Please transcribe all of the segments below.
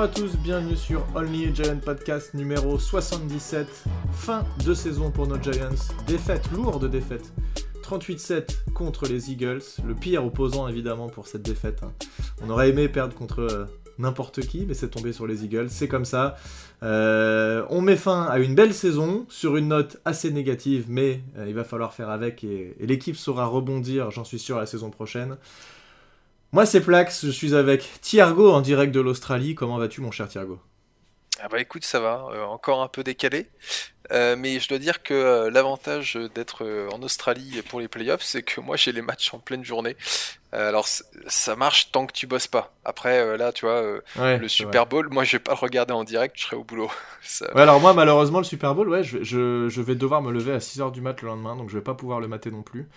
Bonjour à tous, bienvenue sur Only a Giant Podcast numéro 77. Fin de saison pour nos Giants. Défaite, lourde défaite. 38-7 contre les Eagles. Le pire opposant évidemment pour cette défaite. hein. On aurait aimé perdre contre euh, n'importe qui, mais c'est tombé sur les Eagles. C'est comme ça. Euh, on met fin à une belle saison sur une note assez négative, mais euh, il va falloir faire avec et, et l'équipe saura rebondir, j'en suis sûr, la saison prochaine. Moi, c'est Plax, je suis avec Thiergo en direct de l'Australie. Comment vas-tu, mon cher Thiergo? Ah bah écoute, ça va, euh, encore un peu décalé. Euh, mais je dois dire que euh, l'avantage d'être en Australie pour les playoffs, c'est que moi j'ai les matchs en pleine journée. Alors ça marche tant que tu bosses pas. Après là, tu vois, Ouais, le Super Bowl, moi je vais pas le regarder en direct, je serai au boulot. Ça- Ouais, alors moi, malheureusement, le Super Bowl, ouais, je, je, je vais devoir me lever à 6h du mat le lendemain, donc je vais pas pouvoir le mater non plus.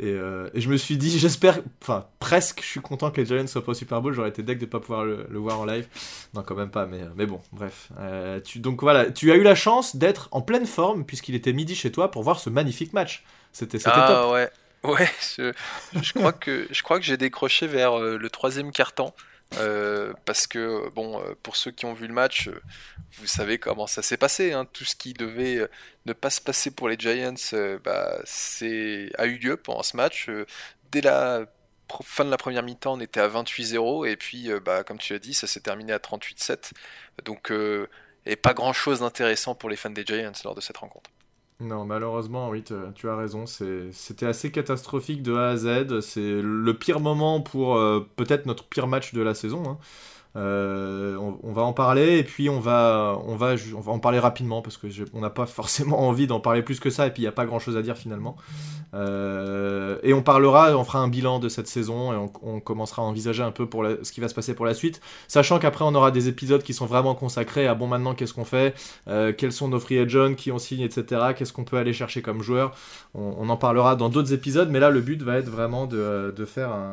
Et, euh, et je me suis dit, j'espère, enfin, presque, je suis content que les Giants soient pas au Super Bowl, j'aurais été deck de pas pouvoir le, le voir en live. Non, quand même pas, mais, mais bon, bref. Euh, tu, donc voilà, tu as eu la chance d'être en pleine forme, puisqu'il était midi chez toi, pour voir ce magnifique match. C'était ah top. ouais, ouais. Je, je crois que je crois que j'ai décroché vers euh, le troisième quart-temps. Euh, parce que bon, euh, pour ceux qui ont vu le match, euh, vous savez comment ça s'est passé. hein. Tout ce qui devait ne pas se passer pour les Giants, euh, bah, a eu lieu pendant ce match. Dès la fin de la première mi-temps, on était à 28-0 et puis, bah, comme tu l'as dit, ça s'est terminé à 38-7. Donc, et pas grand-chose d'intéressant pour les fans des Giants lors de cette rencontre. Non, malheureusement, oui, tu as raison. C'était assez catastrophique de A à Z. C'est le pire moment pour euh, peut-être notre pire match de la saison. hein. Euh, on, va en parler et puis on va, on va, on va en parler rapidement parce que on n'a pas forcément envie d'en parler plus que ça et puis il n'y a pas grand-chose à dire finalement. Euh, et on parlera, on fera un bilan de cette saison et on, commencera à envisager un peu pour ce qui va se passer pour la suite, sachant qu'après on aura des épisodes qui sont vraiment consacrés à bon maintenant qu'est-ce qu'on fait, euh, quels sont nos free agents, qui on signe, etc. Qu'est-ce qu'on peut aller chercher comme joueur. On, on en parlera dans d'autres épisodes, mais là le but va être vraiment de, de faire un,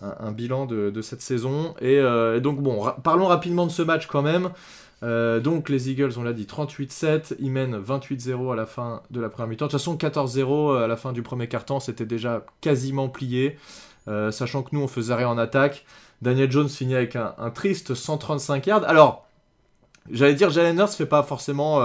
un- bilan de, cette saison. Et, euh, donc bon, parlons rapidement de ce match quand même. Euh, donc les Eagles, on l'a dit, 38-7, ils mènent 28-0 à la fin de la première mi-temps. De toute façon, 14-0 à la fin du premier quart-temps, c'était déjà quasiment plié, euh, sachant que nous, on faisait rien en attaque. Daniel Jones finit avec un, triste 135 yards. Alors, j'allais dire, Jalen Hurts fait pas forcément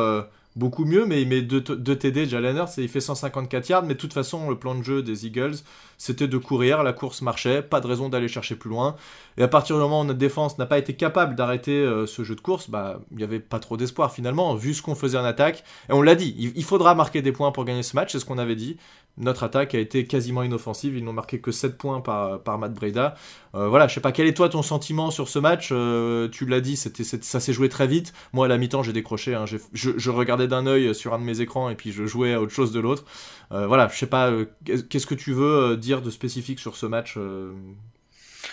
beaucoup mieux, mais il met 2 TD, Jalen Hurts, et il fait 154 yards. Mais de toute façon, le plan de jeu des Eagles, c'était de courir, la course marchait, pas de raison d'aller chercher plus loin. Et à partir du moment où notre défense n'a pas été capable d'arrêter euh, ce jeu de course, bah, il n'y avait pas trop d'espoir finalement, vu ce qu'on faisait en attaque. Et on l'a dit, il, faudra marquer des points pour gagner ce match, c'est ce qu'on avait dit. Notre attaque a été quasiment inoffensive, ils n'ont marqué que 7 points par, par Matt Breda. Euh, voilà, je sais pas, quel est toi ton sentiment sur ce match? Euh, Tu l'as dit, ça s'est joué très vite. Moi, à la mi-temps, j'ai décroché. hein. Je regardais d'un œil sur un de mes écrans et puis je jouais à autre chose de l'autre. Euh, voilà, je sais pas, euh, qu'est-ce que tu veux euh, dire de spécifique sur ce match Bah,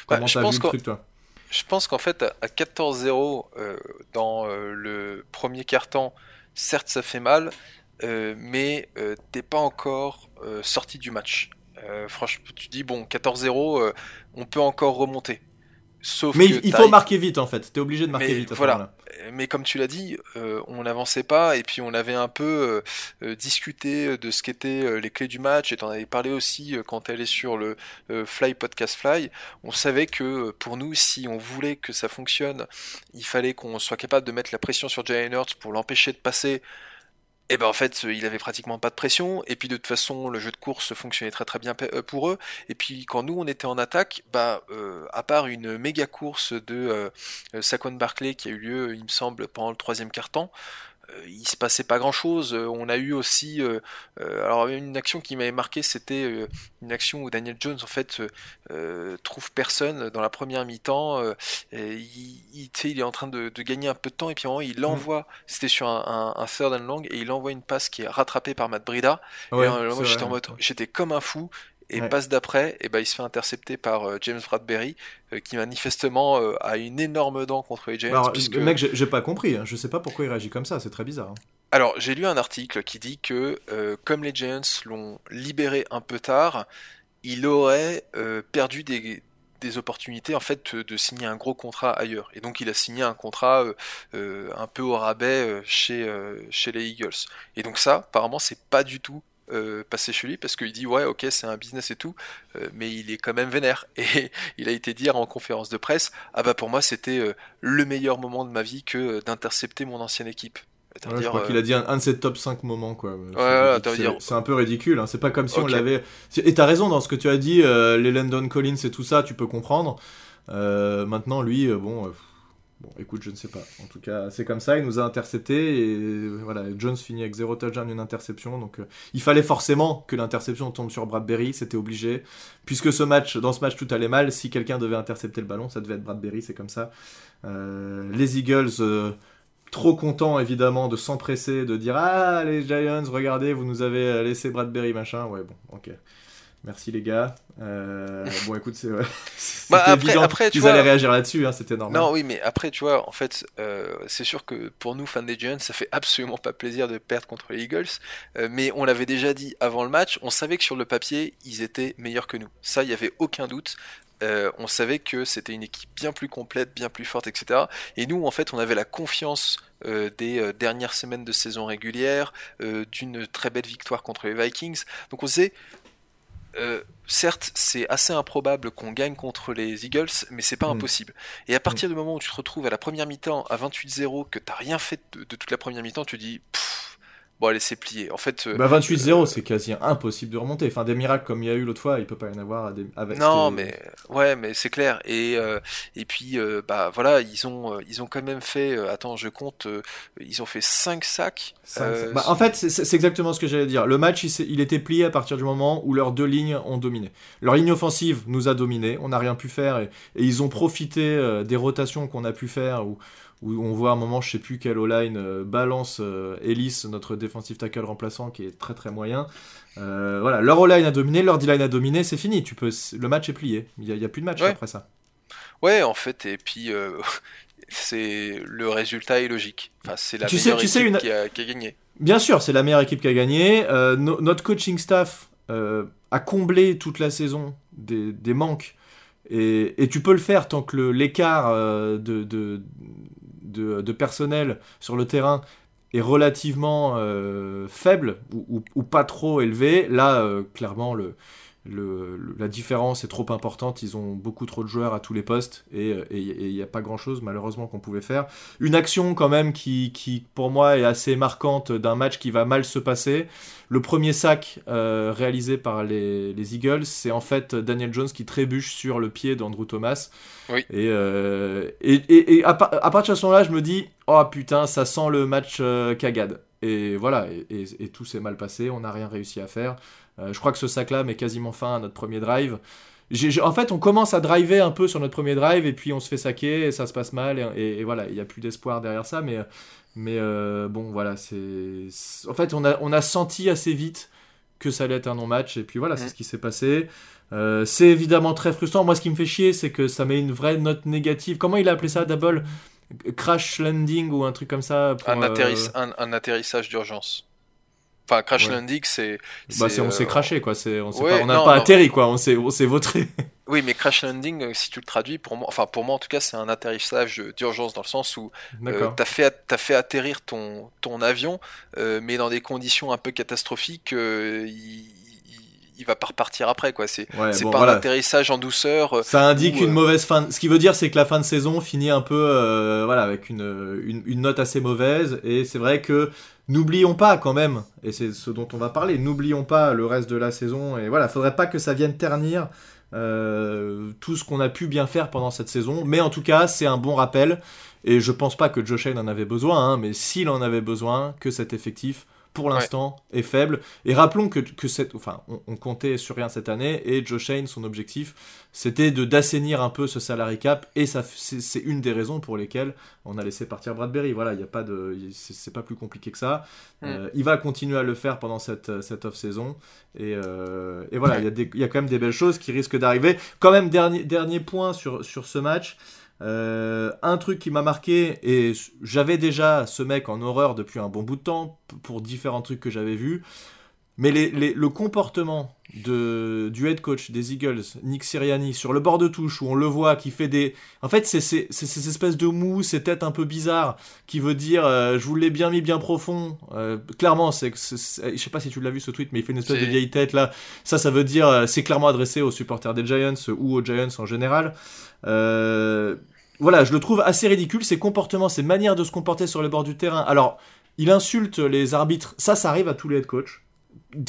Comment je t'as pense vu le qu'en- truc, toi? Je pense qu'en fait, à à 14-0 euh, dans le premier quart-temps, certes ça fait mal, mais t'es pas encore sorti du match. Franchement, tu dis bon, 14-0, euh, on peut encore remonter. Sauf Mais que il, faut marquer vite en fait. T'es obligé de marquer Mais vite. À voilà. Mais comme tu l'as dit, euh, on n'avançait pas et puis on avait un peu euh, euh, discuté de ce qu'étaient les clés du match et t'en avais parlé aussi quand elle est sur le euh, Fly Podcast Fly. On savait que pour nous, si on voulait que ça fonctionne, il fallait qu'on soit capable de mettre la pression sur Jalen Hurts pour l'empêcher de passer. Et ben en fait, euh, il avait pratiquement pas de pression. Et puis de toute façon, le jeu de course fonctionnait très très bien euh, pour eux. Et puis quand nous on était en attaque, bah euh, à part une méga course de euh, euh, Saquon Barclay qui a eu lieu, il me semble, pendant le troisième quart-temps, euh, il se passait pas grand-chose. Euh, on a eu aussi, euh, euh, alors une action qui m'avait marqué, c'était euh, une action où Daniel Jones en fait euh, euh, trouve personne dans la première mi-temps. euh, il, il, est en train de, de gagner un peu de temps et puis moment, il envoie, c'était sur un, un, un third and long et il envoie une passe qui est rattrapée par Matt Brida. Ouais, et euh, j'étais en mode, j'étais comme un fou. Et Ouais. passe d'après, et ben il se fait intercepter par euh, James Bradbury, euh, qui manifestement euh, a une énorme dent contre les Giants. Alors, puisque... mec, j'ai pas compris. hein. Je sais pas pourquoi il réagit comme ça. C'est très bizarre. hein. Alors, j'ai lu un article qui dit que, comme les Giants l'ont libéré un peu tard, il aurait perdu des, des opportunités en fait de, de signer un gros contrat ailleurs. Et donc, il a signé un contrat euh, euh, un peu au rabais euh, chez, chez les Eagles. Et donc ça, apparemment, c'est pas du tout passer chez lui parce qu'il dit ouais ok c'est un business et tout, mais il est quand même vénère et il a été dire en conférence de presse ah bah pour moi c'était le meilleur moment de ma vie que d'intercepter mon ancienne équipe. je crois qu'il a dit un, de ses top 5 moments quoi. c'est un peu ridicule, hein. c'est pas comme si on l'avait. Et t'as raison dans ce que tu as dit, les Landon Collins et tout ça, tu peux comprendre. maintenant lui, bon Bon, écoute, je ne sais pas. En tout cas, c'est comme ça. Il nous a intercepté et voilà, Jones finit avec 0 touchdown une interception. Donc, euh, il fallait forcément que l'interception tombe sur Bradbury. C'était obligé, puisque ce match, dans ce match, tout allait mal. Si quelqu'un devait intercepter le ballon, ça devait être Bradbury. C'est comme ça. Euh, les Eagles. Euh, trop contents évidemment de s'empresser, de dire Ah, les Giants, regardez, vous nous avez laissé Bradbury, machin. Ouais, bon, ok. Merci les gars. Euh, bon, écoute, c'est bah, après, après, tu allaient réagir là-dessus, hein, c'était normal. Non, oui, mais après, tu vois, en fait, euh, c'est sûr que pour nous, fans des Giants, ça fait absolument pas plaisir de perdre contre les Eagles. Euh, mais on l'avait déjà dit avant le match, on savait que sur le papier, ils étaient meilleurs que nous. Ça, il n'y avait aucun doute. on savait que c'était une équipe bien plus complète, bien plus forte, etc. Et nous, en fait, on avait la confiance des dernières semaines de saison régulière, d'une très belle victoire contre les Vikings. Donc on sait euh, certes, c'est assez improbable qu'on gagne contre les Eagles, mais c'est pas mm. impossible. Et à partir mm. du moment où tu te retrouves à la première mi-temps à 28-0, que t'as rien fait de, toute la première mi-temps, tu dis, bon allez c'est plié. En fait, euh, bah 28-0 c'est quasi impossible de remonter. Enfin des miracles comme il y a eu l'autre fois, il peut pas y en avoir avec. Non mais ouais mais c'est clair et euh, et puis euh, bah voilà ils ont ils ont quand même fait attends je compte ils ont fait 5 sacs. Bah, en fait c'est exactement ce que j'allais dire. Le match il, il, était plié à partir du moment où leurs deux lignes ont dominé. Leur ligne offensive nous a dominé, on n'a rien pu faire et, et ils ont profité des rotations qu'on a pu faire ou où on voit un moment, je sais plus quel O-line euh, balance euh, Ellis, notre défensif tackle remplaçant, qui est très très moyen. Euh, voilà, leur O-line a dominé, leur D-line a dominé, c'est fini. Tu peux, le match est plié. Il n'y a, plus de match après ça. Ouais, en fait, et puis c'est le résultat est logique. Enfin, c'est la tu meilleure sais, équipe qui, a, gagné. Bien sûr, c'est la meilleure équipe qui a gagné. notre coaching staff a comblé toute la saison des, des manques. Et, et, tu peux le faire tant que l'écart de, de, de, personnel sur le terrain est relativement euh, faible ou, pas trop élevé, là, euh, clairement, le, la différence est trop importante. Ils ont beaucoup trop de joueurs à tous les postes et il n'y a pas grand chose, malheureusement, qu'on pouvait faire. Une action, quand même, qui, qui pour moi est assez marquante d'un match qui va mal se passer. Le premier sac euh, réalisé par les, les Eagles, c'est en fait Daniel Jones qui trébuche sur le pied d'Andrew Thomas. Oui. Et, euh, et, et, à, partir de ce moment-là, je me dis, oh putain, ça sent le match euh, cagade. Et voilà, et, tout s'est mal passé, on n'a rien réussi à faire. Je crois que ce sac-là met quasiment fin à notre premier drive. en fait, on commence à driver un peu sur notre premier drive et puis on se fait saquer et ça se passe mal et, voilà, il n'y a plus d'espoir derrière ça. Mais mais euh, bon, voilà, c'est. En fait, on a, on a senti assez vite que ça allait être un non-match, et puis voilà, c'est ce qui s'est passé. Euh, c'est évidemment très frustrant. Moi, ce qui me fait chier, c'est que ça met une vraie note négative. Comment il a appelé ça, Double? Crash landing ou un truc comme ça un, euh, un, atterrissage d'urgence. Enfin, crash landing, c'est. Bah, on s'est craché, quoi. On n'a pas, atterri, quoi. On s'est vautré. Oui, mais crash landing, euh, si tu le traduis, pour moi, enfin pour moi en tout cas, c'est un atterrissage d'urgence dans le sens où euh, tu as, fait, as fait atterrir ton, ton avion, euh, mais dans des conditions un peu catastrophiques. il, il va pas repartir après quoi c'est c'est pas un atterrissage en douceur ça indique une mauvaise fin ce qui veut dire c'est que la fin de saison finit un peu voilà avec une, une, une, note assez mauvaise et c'est vrai que n'oublions pas quand même et c'est ce dont on va parler n'oublions pas le reste de la saison et voilà faudrait pas que ça vienne ternir euh, tout ce qu'on a pu bien faire pendant cette saison. Mais en tout cas, c'est un bon rappel. Et je pense pas que Josh Allen en avait besoin, hein, mais s'il en avait besoin, que cet effectif pour l'instant est faible. Et rappelons que, que cette, enfin, on, comptait sur rien cette année et Joe Shane, son objectif, c'était de d'assainir un peu ce salary cap et ça, c'est une des raisons pour lesquelles on a laissé partir Bradbury. Voilà, il n'y a pas de, c'est pas plus compliqué que ça. Mm. Euh, il va continuer à le faire pendant cette, cette off saison et, euh, et voilà, il y, y, a quand même des belles choses qui risquent d'arriver. Quand même dernier dernier point sur sur ce match. Euh, un truc qui m'a marqué, et j'avais déjà ce mec en horreur depuis un bon bout de temps, pour différents trucs que j'avais vus, Mais les, le comportement de, du head coach des Eagles, Nick Sirianni, sur le bord de touche, où on le voit qui fait des... En fait, c'est ces espèces de mou, ces têtes un peu bizarres, qui veut dire euh, je vous l'ai bien mis bien profond. Euh, clairement, c'est je sais pas si tu l'as vu ce tweet, mais il fait une espèce de vieille tête là. Ça, ça veut dire euh, c'est clairement adressé aux supporters des Giants ou aux Giants en général. voilà, je le trouve assez ridicule, ses comportements, ses manières de se comporter sur le bord du terrain. Alors, il insulte les arbitres, ça, ça arrive à tous les head coachs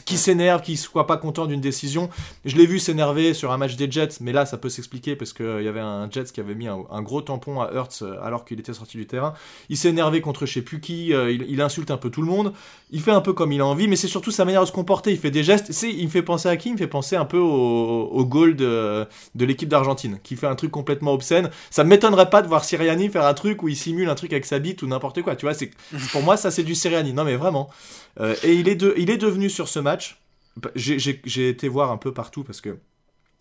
qui s'énerve, qui soit pas content d'une décision. Je l'ai vu s'énerver sur un match des Jets, mais là ça peut s'expliquer parce qu'il euh, y avait un Jets qui avait mis un, gros tampon à Hurts euh, alors qu'il était sorti du terrain. Il s'est énervé contre je sais plus qui, euh, il, insulte un peu tout le monde. Il fait un peu comme il a envie, mais c'est surtout sa manière de se comporter. Il fait des gestes. Il me fait penser à qui? Il me fait penser un peu au, au goal de, l'équipe d'Argentine, qui fait un truc complètement obscène. Ça m'étonnerait pas de voir Siriani faire un truc où il simule un truc avec sa bite ou n'importe quoi. Tu vois, c'est pour moi ça c'est du Siriani. Non mais vraiment. et il est, de, il est devenu sur ce match bah, j'ai été voir un peu partout parce que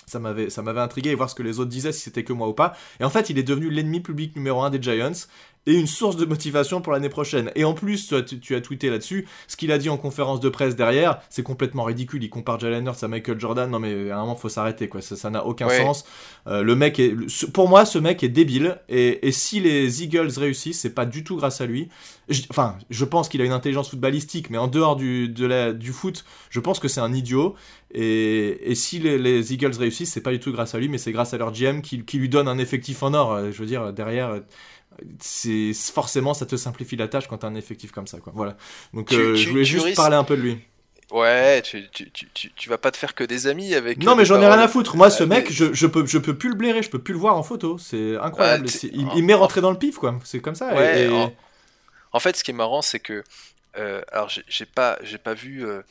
ça m'avait intrigué et voir ce que les autres disaient si c'était que moi ou pas. Et en fait il est devenu l'ennemi public numéro un des Giants et une source de motivation pour l'année prochaine. Et en plus, tu, as tweeté là-dessus, ce qu'il a dit en conférence de presse derrière, c'est complètement ridicule. Il compare Jalen Hurts à Michael Jordan. Non mais à un moment, faut s'arrêter quoi. Ça n'a aucun sens. Euh, le mec est, pour moi, ce mec est débile. Et, si les Eagles réussissent, c'est pas du tout grâce à lui. enfin, je pense qu'il a une intelligence footballistique, mais en dehors du, de la, du foot, je pense que c'est un idiot. Et, si les, Eagles réussissent, c'est pas du tout grâce à lui, mais c'est grâce à leur GM qui, qui, lui donne un effectif en or. Euh, je veux dire, derrière c'est forcément ça te simplifie la tâche quand t'as un effectif comme ça quoi. Voilà. Donc euh, je voulais juste parler un peu de lui. Ouais tu, tu, tu, tu, vas pas te faire que des amis avec non mais j'en ai rien à foutre. Moi ce mec je, je, peux je peux plus le blairer je peux plus le voir en photo. C'est incroyable. Il, il m'est rentré dans le pif quoi. C'est comme ça en... fait ce qui est marrant c'est que euh, alors j'ai pas j'ai pas vu euh,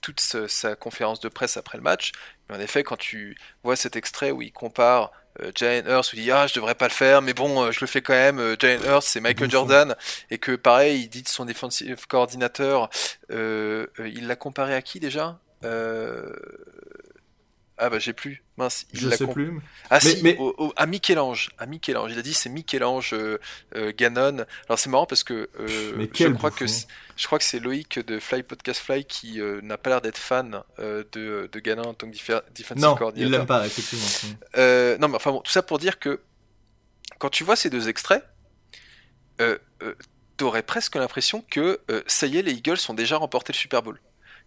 toute sa conférence de presse après le match. Mais en effet quand tu vois cet extrait où il compare euh, Jalen Hurst dit ah je devrais pas le faire mais bon euh, je le fais quand même. Euh, Jalen Hurst c'est Michael Jordan. Et que pareil il dit de son defensive coordinateur il l'a comparé à qui déjà? Ah bah j'ai plus. Mince, il je sais plus. Ah si, mais... à Michel-Ange. À Michel-Ange. Il a dit c'est Michel-Ange euh, euh, Gannon. Alors c'est marrant parce que euh, je crois que je crois que c'est Loïc de Fly Podcast Fly qui n'a pas l'air d'être fan de, de Gannon en tant que defensive non, il l'aime pas effectivement. non mais enfin bon, tout ça pour dire que quand tu vois ces deux extraits, t'aurais presque l'impression que ça y est, les Eagles ont déjà remporté le Super Bowl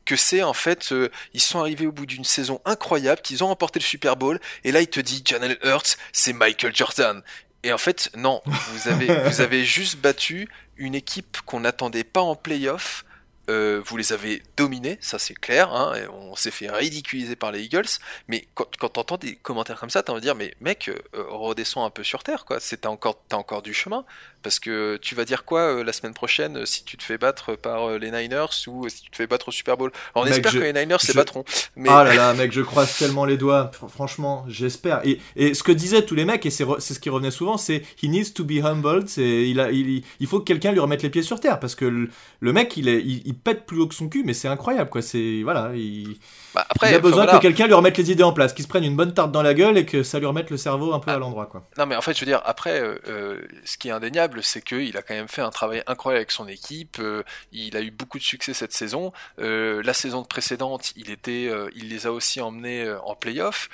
que c'est en fait, euh, ils sont arrivés au bout d'une saison incroyable, qu'ils ont remporté le Super Bowl, et là il te dit Janelle Hurts, c'est Michael Jordan. Et en fait, non, vous avez, vous avez juste battu une équipe qu'on n'attendait pas en playoff. Euh, vous les avez dominés, ça c'est clair, hein, on s'est fait ridiculiser par les Eagles, mais quand, quand t'entends des commentaires comme ça, t'as envie de dire, mais mec, euh, redescends un peu sur terre, quoi, t'as encore, as encore du chemin, parce que tu vas dire quoi euh, la semaine prochaine euh, si tu te fais battre par euh, les Niners ou si tu te fais battre au Super Bowl? On espère que les Niners se battront. Mais... Ah là là, mec, je croise tellement les doigts. Franchement, j'espère. Et, et, ce que disaient tous les mecs, et c'est ce qui revenait souvent, c'est He needs to be humbled. Il, a, il, il faut que quelqu'un lui remette les pieds sur terre parce que le, mec, il, est, il, pète plus haut que son cul, mais c'est incroyable, quoi. C'est voilà. Il... Bah, après, il a besoin que quelqu'un lui remette les idées en place, qu'il se prenne une bonne tarte dans la gueule et que ça lui remette le cerveau un peu ah. à l'endroit. quoi. Non, mais en fait, je veux dire, après, euh, ce qui est indéniable, c'est qu'il a quand même fait un travail incroyable avec son équipe. Euh, il a eu beaucoup de succès cette saison. la saison précédente, il était, il les a aussi emmenés en playoff.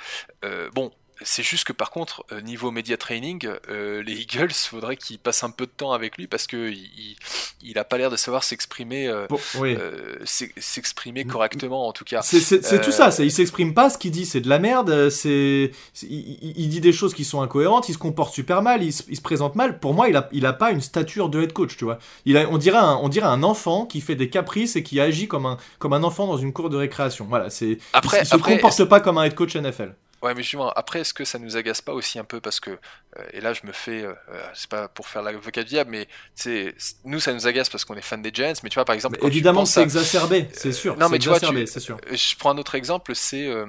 bon, c'est juste que par contre, euh, niveau media training, euh, les Eagles, faudrait qu'ils passent un peu de temps avec lui parce que il, il a pas l'air de savoir s'exprimer, euh, s'exprimer correctement en tout cas. C'est tout ça. Il s'exprime pas. Ce qu'il dit, c'est de la merde. C'est il, dit des choses qui sont incohérentes. Il se comporte super mal. Il se, présente mal. Pour moi, il a, il a pas une stature de head coach. Tu vois. Il a, on dirait un, on dirait un enfant qui fait des caprices et qui agit comme un, comme un enfant dans une cour de récréation. Voilà. C'est. Après, il, se comporte pas comme un head coach NFL. Ouais, mais justement, après, est-ce que ça nous agace pas aussi un peu parce que, euh, et là, je me fais, euh, euh, c'est pas pour faire l'avocat du diable, mais c'est nous, ça nous agace parce qu'on est fan des Giants, mais tu vois, par exemple, évidemment, c'est exacerbé, c'est sûr. non, mais tu vois, c'est sûr. Je prends un autre exemple, c'est euh,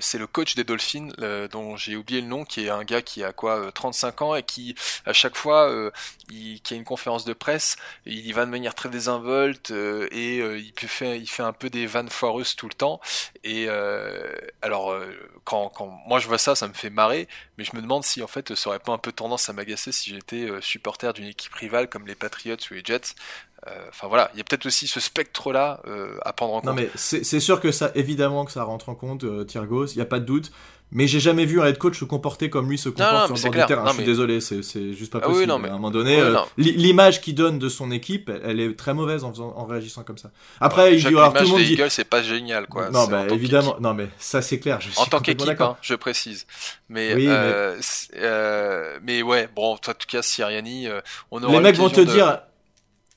c'est le coach des Dolphins, dont j'ai oublié le nom, qui est un gars qui a quoi 35 euh, ans et qui à chaque fois euh, il, qui a une conférence de presse, il y va de manière très désinvolte et il fait il fait un peu des vannes foireuses tout le temps. Et alors quand, quand moi je vois ça, ça me fait marrer, mais je me demande si en fait ça aurait pas un peu tendance à m'agacer si j'étais supporter d'une équipe rivale comme les Patriots ou les Jets. Enfin voilà, il y a peut-être aussi ce spectre-là à prendre en compte. Non mais c'est sûr que ça, évidemment que ça rentre en compte, Thiergos, il n'y a pas de doute. Mais j'ai jamais vu un head coach se comporter comme lui se comporte sur le bord du terrain. je suis désolé, c'est juste pas ah possible. à un moment donné, euh, l'image qu'il donne de son équipe, elle est très mauvaise en, faisant, en réagissant comme ça. Après, il dit alors tout le monde dit. c'est pas génial, quoi. Non, bah évidemment, non mais ça c'est clair. Je en tant qu'équipe, hein, je précise. Mais, euh, mais... Euh, mais... ouais, bon, en tout cas, Siriani, on aura. Les mecs vont te dire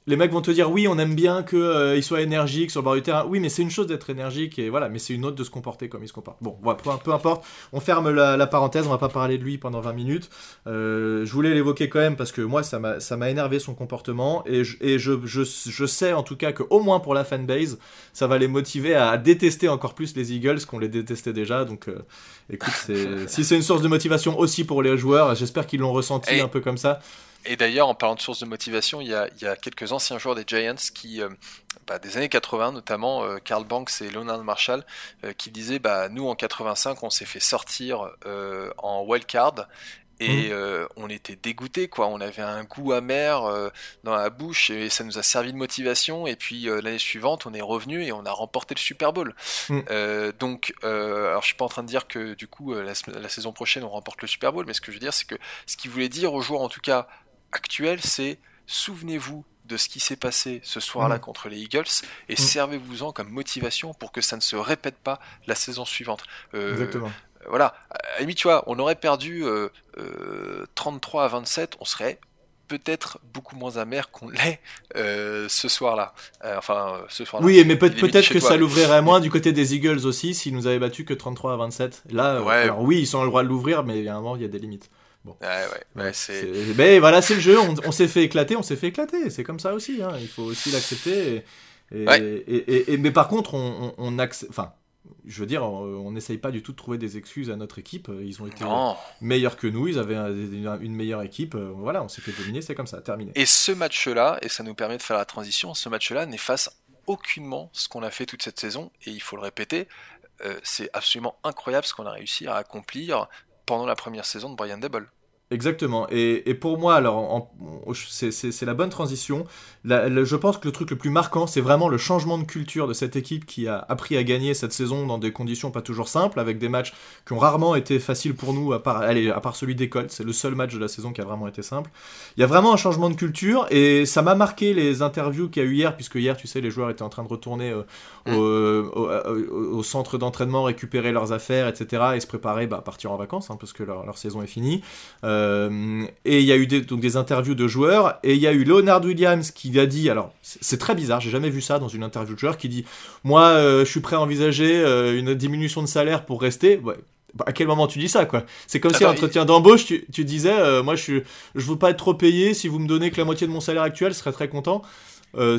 les mecs vont te dire oui, on aime bien qu'il euh, soit énergique sur le bord du terrain. Oui, mais c'est une chose d'être énergique et voilà, mais c'est une autre de se comporter comme il se comporte. Bon, voilà, peu, importe. On ferme la, parenthèse, on va pas parler de lui pendant 20 minutes. Euh, je voulais l'évoquer quand même parce que moi, ça m'a énervé son comportement et, je, et je, je, sais en tout cas que au moins pour la fanbase, ça va les motiver à détester encore plus les Eagles qu'on les détestait déjà. Donc, euh, écoute, si c'est une source de motivation aussi pour les joueurs, j'espère qu'ils l'ont ressenti un peu comme ça. Et d'ailleurs, en parlant de source de motivation, il y a, quelques anciens joueurs des Giants qui, euh, bah, des années 80 notamment, euh, Carl Banks et Leonard Marshall, euh, qui disaient bah, nous en 85, on s'est fait sortir en wildcard et mmh. on était dégoûté quoi on avait un goût amer dans la bouche et ça nous a servi de motivation et puis l'année suivante on est revenu et on a remporté le Super Bowl mmh. donc alors je suis pas en train de dire que du coup la, la, saison prochaine on remporte le Super Bowl mais ce que je veux dire c'est que ce qu'il voulait dire aux joueurs en tout cas actuel, c'est souvenez-vous de ce qui s'est passé ce soir-là mm. contre les Eagles et mm. servez-vous-en comme motivation pour que ça ne se répète pas la saison suivante. Euh, Exactement. Voilà, à tu vois, on aurait perdu 33 euh, euh, à 27, on serait peut-être beaucoup moins amer qu'on l'est ce soir-là. enfin, ce soir-là. Oui, mais peut-être que ça l'ouvrirait moins du côté des Eagles aussi s'ils nous avaient battu que 33 à 27. Là, alors oui, ils ont le droit de l'ouvrir, mais moment, il y a des limites. Bon. Ouais, ouais, c'est... Mais voilà, c'est le jeu, on, s'est fait éclater, on s'est fait éclater, c'est comme ça aussi, hein. il faut aussi l'accepter. Et, mais par contre, on, on, enfin, je veux dire, on n'essaye pas du tout de trouver des excuses à notre équipe. Ils ont été meilleurs que nous, ils avaient une meilleure équipe. Voilà, on s'est fait dominer, c'est comme ça, terminé. Et ce match-là, et ça nous permet de faire la transition, ce match-là n'efface aucunement ce qu'on a fait toute cette saison, et il faut le répéter, euh, c'est absolument incroyable ce qu'on a réussi à accomplir pendant la première saison de Brian Dable. Exactement. Et, pour moi, alors, c'est la bonne transition. je pense que le truc le plus marquant, c'est vraiment le changement de culture de cette équipe qui a appris à gagner cette saison dans des conditions pas toujours simples, avec des matchs qui ont rarement été faciles pour nous, à part, allez, à part celui d'école. C'est le seul match de la saison qui a vraiment été simple. Il y a vraiment un changement de culture et ça m'a marqué les interviews qu'il y a eu hier, puisque hier, tu sais, les joueurs étaient en train de retourner euh, mm. euh, au, centre d'entraînement, récupérer leurs affaires, etc. et se préparer bah, à partir en vacances, hein, parce que leur, saison est finie. Euh, euh, et il y a eu des, donc des interviews de joueurs, et il y a eu Leonard Williams qui a dit, alors c'est très bizarre, j'ai jamais vu ça dans une interview de joueur, qui dit, moi euh, je suis prêt à envisager euh, une diminution de salaire pour rester. Ouais. Bah, à quel moment tu dis ça quoi? C'est comme si à l'entretien d'embauche tu, tu, disais moi je suis je veux pas être trop payé si vous me donnez que la moitié de mon salaire actuel je serais très content.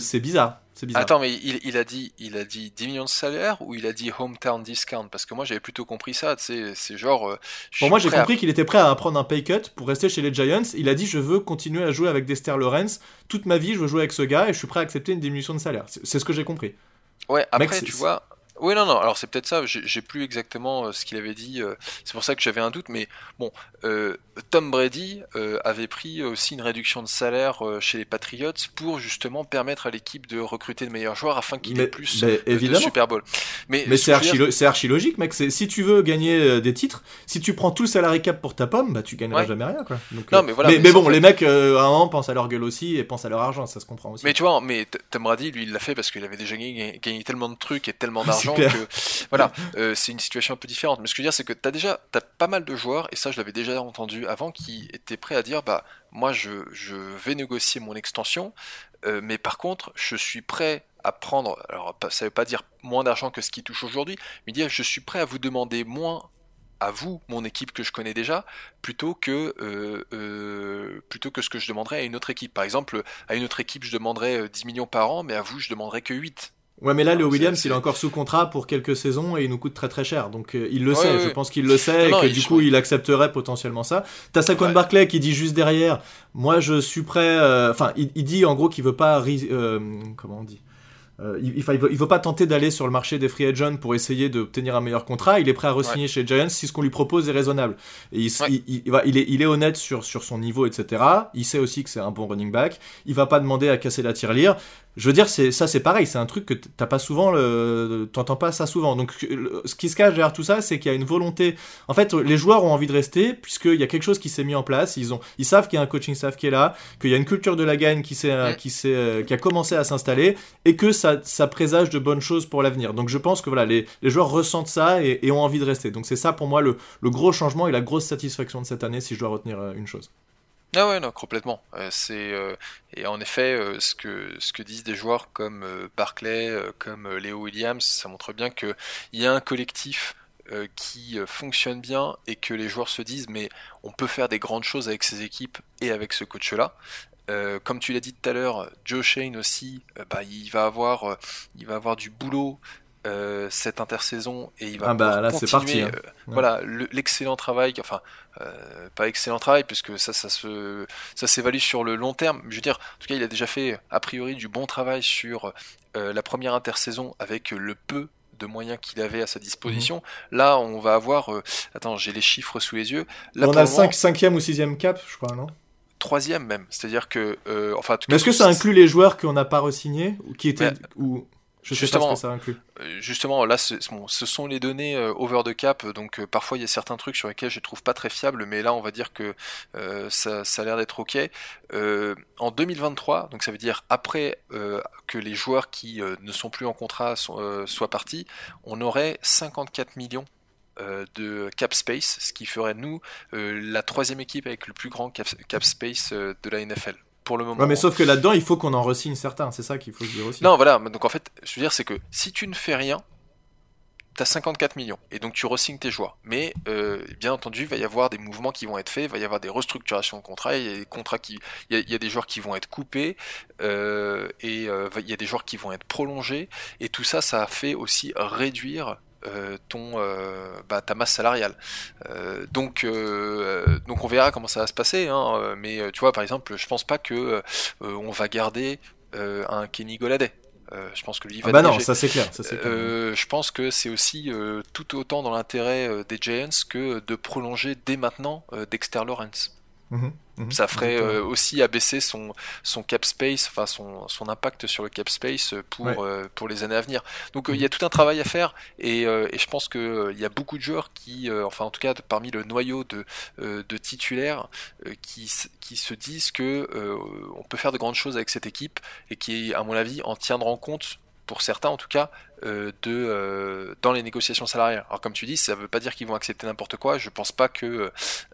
c'est bizarre. Attends, mais il, a dit, il a dit 10 millions de salaire ou il a dit hometown discount? Parce que moi j'avais plutôt compris ça, c'est genre. Euh, pour moi j'ai compris qu'il était prêt à prendre un pay cut pour rester chez les Giants. Il a dit je veux continuer à jouer avec Dexter Lawrence toute ma vie, je veux jouer avec ce gars et je suis prêt à accepter une diminution de salaire. C'est ce que j'ai compris. Ouais, après tu vois, oui, non, non, alors c'est peut-être ça, j'ai plus exactement euh, ce qu'il avait dit, euh, c'est pour ça que j'avais un doute, mais bon, euh, Tom Brady avait pris aussi une réduction de salaire chez les Patriots pour justement permettre à l'équipe de recruter de meilleurs joueurs afin qu'il ait plus de Super Bowl. Mais, mais c'est archi, logique, mec, si tu veux gagner des titres, si tu prends tout le salarié cap pour ta pomme, bah tu gagneras jamais rien, quoi. non, mais, voilà, mais, bon, les mecs, à un moment, pensent à leur gueule aussi et pensent à leur argent, ça se comprend aussi. Mais tu vois, mais Tom Brady, lui, il l'a fait parce qu'il avait déjà gagné, gagné tellement de trucs et tellement d'argent voilà, euh, c'est une situation un peu différente. Mais ce que je veux dire, c'est que tu as déjà as pas mal de joueurs, et ça je l'avais déjà entendu avant, qui étaient prêts à dire bah moi je, je vais négocier mon extension, euh, mais par contre je suis prêt à prendre, alors ça veut pas dire moins d'argent que ce qui touche aujourd'hui, mais dire je suis prêt à vous demander moins à vous, mon équipe que je connais déjà, plutôt que, euh, plutôt que ce que je demanderais à une autre équipe. Par exemple, à une autre équipe, je demanderais 10 millions par an, mais à vous, je demanderais que 8. Ouais, mais là, le Williams, il est encore sous contrat pour quelques saisons et il nous coûte très très cher. Donc euh, il le sait, je pense qu'il le sait et que du coup il accepterait potentiellement ça. T'as Saquon Barclay qui dit juste derrière, moi je suis prêt. Euh, enfin, il, dit en gros qu'il veut pas. Euh, comment on dit euh, il, il, veut, pas tenter d'aller sur le marché des free agents pour essayer d'obtenir un meilleur contrat. Il est prêt à re-signer chez Giants si ce qu'on lui propose est raisonnable. Et il, est, il est honnête sur, sur son niveau, etc. Il sait aussi que c'est un bon running back. Il va pas demander à casser la tirelire je veux dire, c'est ça, c'est pareil. C'est un truc que t'as pas souvent, le, t'entends pas ça souvent. Donc, ce qui se cache derrière tout ça, c'est qu'il y a une volonté. En fait, les joueurs ont envie de rester puisqu'il y a quelque chose qui s'est mis en place. Ils ont, ils savent qu'il y a un coaching staff qui est là, qu'il y a une culture de la gagne qui s'est, qui s'est, euh, qui a commencé à s'installer et que ça, ça présage de bonnes choses pour l'avenir. Donc, je pense que voilà, les, les joueurs ressentent ça et, et, ont envie de rester. Donc, c'est ça pour moi le, le gros changement et la grosse satisfaction de cette année, si je dois retenir euh, une chose. Ah ouais, non, complètement. Euh, c'est euh, et en effet euh, ce que disent des joueurs comme Barclay, comme Léo Williams, ça montre bien que il y a un collectif qui fonctionne bien et que les joueurs se disent mais on peut faire des grandes choses avec ces équipes et avec ce coach-là. comme tu l'as dit tout à l'heure, Joe Shane aussi, bah, il va avoir du boulot euh, cette intersaison et il va ah bah, là, continuer parti, hein. euh, voilà l'excellent travail enfin euh, pas excellent travail puisque ça ça se ça s'évalue sur le long terme je veux dire en tout cas il a déjà fait a priori du bon travail sur la première intersaison avec le peu de moyens qu'il avait à sa disposition. Mhm. Là, on va avoir. attends, j'ai les chiffres sous les yeux. Là, on a le 5, 5e ou 6e cap, je crois, non? Troisième même, c'est-à-dire que. enfin, Mais est-ce que ça inclut les joueurs qu'on n'a pas re-signés ou qui étaient. ou... Je justement, pas ce que ça inclut. Euh, justement, là, bon, ce sont les données euh, over the cap, donc euh, parfois il y a certains trucs sur lesquels je ne trouve pas très fiables, mais là on va dire que ça, ça, a l'air d'être ok. en 2023, donc ça veut dire après que les joueurs qui ne sont plus en contrat soient partis, on aurait 54 millions de cap space, ce qui ferait nous la troisième équipe avec le plus grand cap, cap space de la NFL pour le moment. Ouais, mais sauf que là-dedans, il faut qu'on en resigne certains, c'est ça qu'il faut se dire aussi. Non, voilà, donc en fait, je veux dire, c'est que si tu ne fais rien, t'as 54 millions, et donc tu resignes tes joueurs. Mais euh, bien entendu, il va y avoir des mouvements qui vont être faits, il va y avoir des restructurations de contrats, il y a des contrats qui, il y a, des joueurs qui vont être coupés, euh, et euh, il y a des joueurs qui vont être prolongés, et tout ça, ça a fait aussi réduire ton euh, bah, ta masse salariale. Euh, donc donc on verra comment ça va se passer. Hein, mais tu vois par exemple, je pense pas que on va garder un Kenny Goladay. je pense que lui va ah bah non, ça c'est clair. je pense que c'est aussi tout autant dans l'intérêt des Giants que de prolonger dès maintenant Dexter Lawrence. Mhm. Mhm. ça ferait euh, aussi abaisser son, son cap space, enfin son, son impact sur le cap space pour, euh, pour les années à venir. Donc euh, il y a mhm. tout un travail à faire et, et je pense qu'il il y a beaucoup de joueurs qui, enfin en tout cas parmi le noyau de, de titulaires, qui, qui se disent que on peut faire de grandes choses avec cette équipe et qui, à mon avis, en tiendront compte pour certains en tout cas, euh, de, euh, dans les négociations salariales. Alors comme tu dis, ça ne veut pas dire qu'ils vont accepter n'importe quoi. Je pense pas que,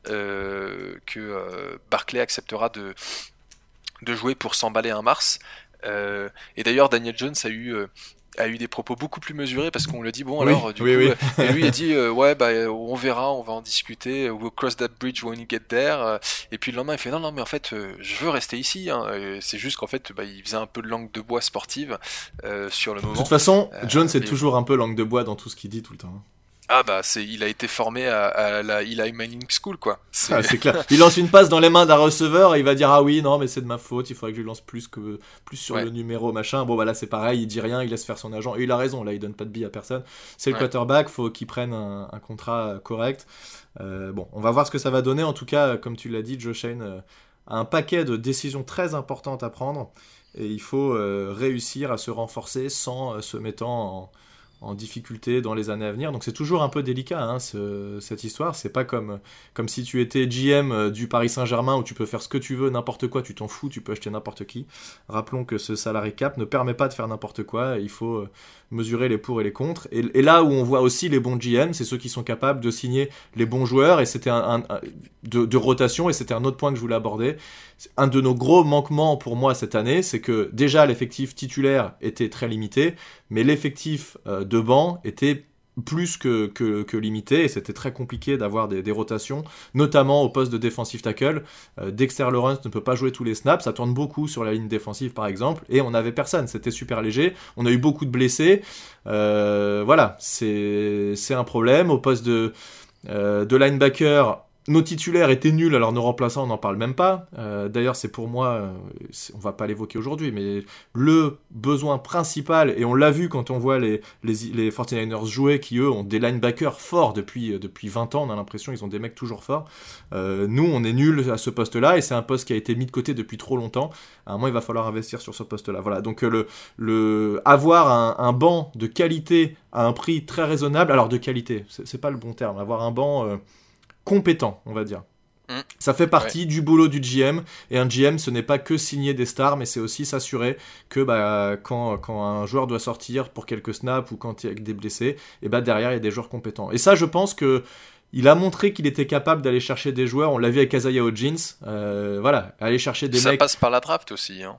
euh, que Barclay acceptera de, de jouer pour s'emballer un mars. et d'ailleurs, Daniel Jones a eu a eu des propos beaucoup plus mesurés parce qu'on lui a dit bon alors du coup euh, et lui a dit euh, ouais bah on verra on va en discuter we'll cross that bridge when we get there euh, et puis le lendemain il fait non non mais en fait je veux rester ici hein. c'est juste qu'en fait bah, il faisait un peu de langue de bois sportive sur le moment. de toute façon John c'est toujours un peu langue de bois dans tout ce qu'il dit tout le temps ah bah c'est il a été formé à, la Eli Manning School quoi. C'est ah, clair. Il lance une passe dans les mains d'un receveur et il va dire ah oui non mais c'est de ma faute, il faudrait que je lance plus que plus sur le numéro machin. Bon bah là c'est pareil, il dit rien, il laisse faire son agent et il a raison là il donne pas de billes à personne. C'est le quarterback, faut qu'il prenne un, contrat correct. Euh, bon on va voir ce que ça va donner en tout cas comme tu l'as dit Joe Shane euh, a un paquet de décisions très importantes à prendre et il faut euh, réussir à se renforcer sans se mettant en en difficulté dans les années à venir. Donc c'est toujours un peu délicat hein, cette histoire. C'est pas comme, comme si tu étais GM euh, du Paris Saint-Germain où tu peux faire ce que tu veux, n'importe quoi, tu t'en fous, tu peux acheter n'importe qui. Rappelons que ce salarié cap ne permet pas de faire n'importe quoi. Il faut euh, mesurer les pour et les contre. Et, là où on voit aussi les bons GM, c'est ceux qui sont capables de signer les bons joueurs et c'était un, de, rotation. Et c'était un autre point que je voulais aborder. Un de nos gros manquements pour moi cette année, c'est que déjà l'effectif titulaire était très limité, mais l'effectif euh, de banc était plus que, limité et c'était très compliqué d'avoir des, rotations, notamment au poste de défensif tackle. Euh, Dexter Lawrence ne peut pas jouer tous les snaps, ça tourne beaucoup sur la ligne défensive par exemple, et on n'avait personne, c'était super léger, on a eu beaucoup de blessés, euh, voilà, c'est un problème. Au poste de, de linebacker, nos titulaires étaient nuls, alors nos remplaçants, on n'en parle même pas. Euh, d'ailleurs, c'est pour moi, euh, on va pas l'évoquer aujourd'hui, mais le besoin principal, et on l'a vu quand on voit les, les, les 49ers jouer, qui eux ont des linebackers forts depuis, euh, depuis 20 ans, on a l'impression ils ont des mecs toujours forts. nous, on est nuls à ce poste-là, et c'est un poste qui a été mis de côté depuis trop longtemps. À un moment, il va falloir investir sur ce poste-là. Voilà, donc le, le, avoir un, un, banc de qualité à un prix très raisonnable, alors de qualité, c'est pas le bon terme, avoir un banc compétent, on va dire. Mm. Ça fait partie du boulot du GM, et un GM, ce n'est pas que signer des stars, mais c'est aussi s'assurer que bah, quand, quand, un joueur doit sortir pour quelques snaps ou quand il y a des blessés, et bah, derrière, il y a des joueurs compétents. Et ça, je pense que il a montré qu'il était capable d'aller chercher des joueurs. On l'a vu avec Kazaya Jeans. Euh, voilà, aller chercher des ça mecs. Ça passe par la draft aussi. Hein.